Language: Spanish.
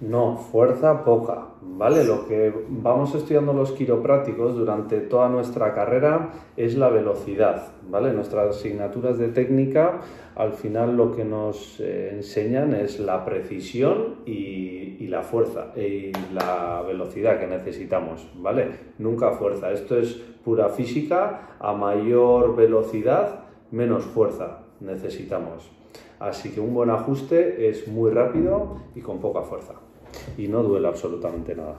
No, fuerza poca, ¿vale? Lo que vamos estudiando los quiroprácticos durante toda nuestra carrera es la velocidad, ¿vale? Nuestras asignaturas de técnica al final lo que nos eh, enseñan es la precisión y, y, la fuerza y la velocidad que necesitamos, ¿vale? Nunca fuerza, esto es pura física, a mayor velocidad, menos fuerza necesitamos. Así que un buen ajuste es muy rápido y con poca fuerza y no duele absolutamente nada.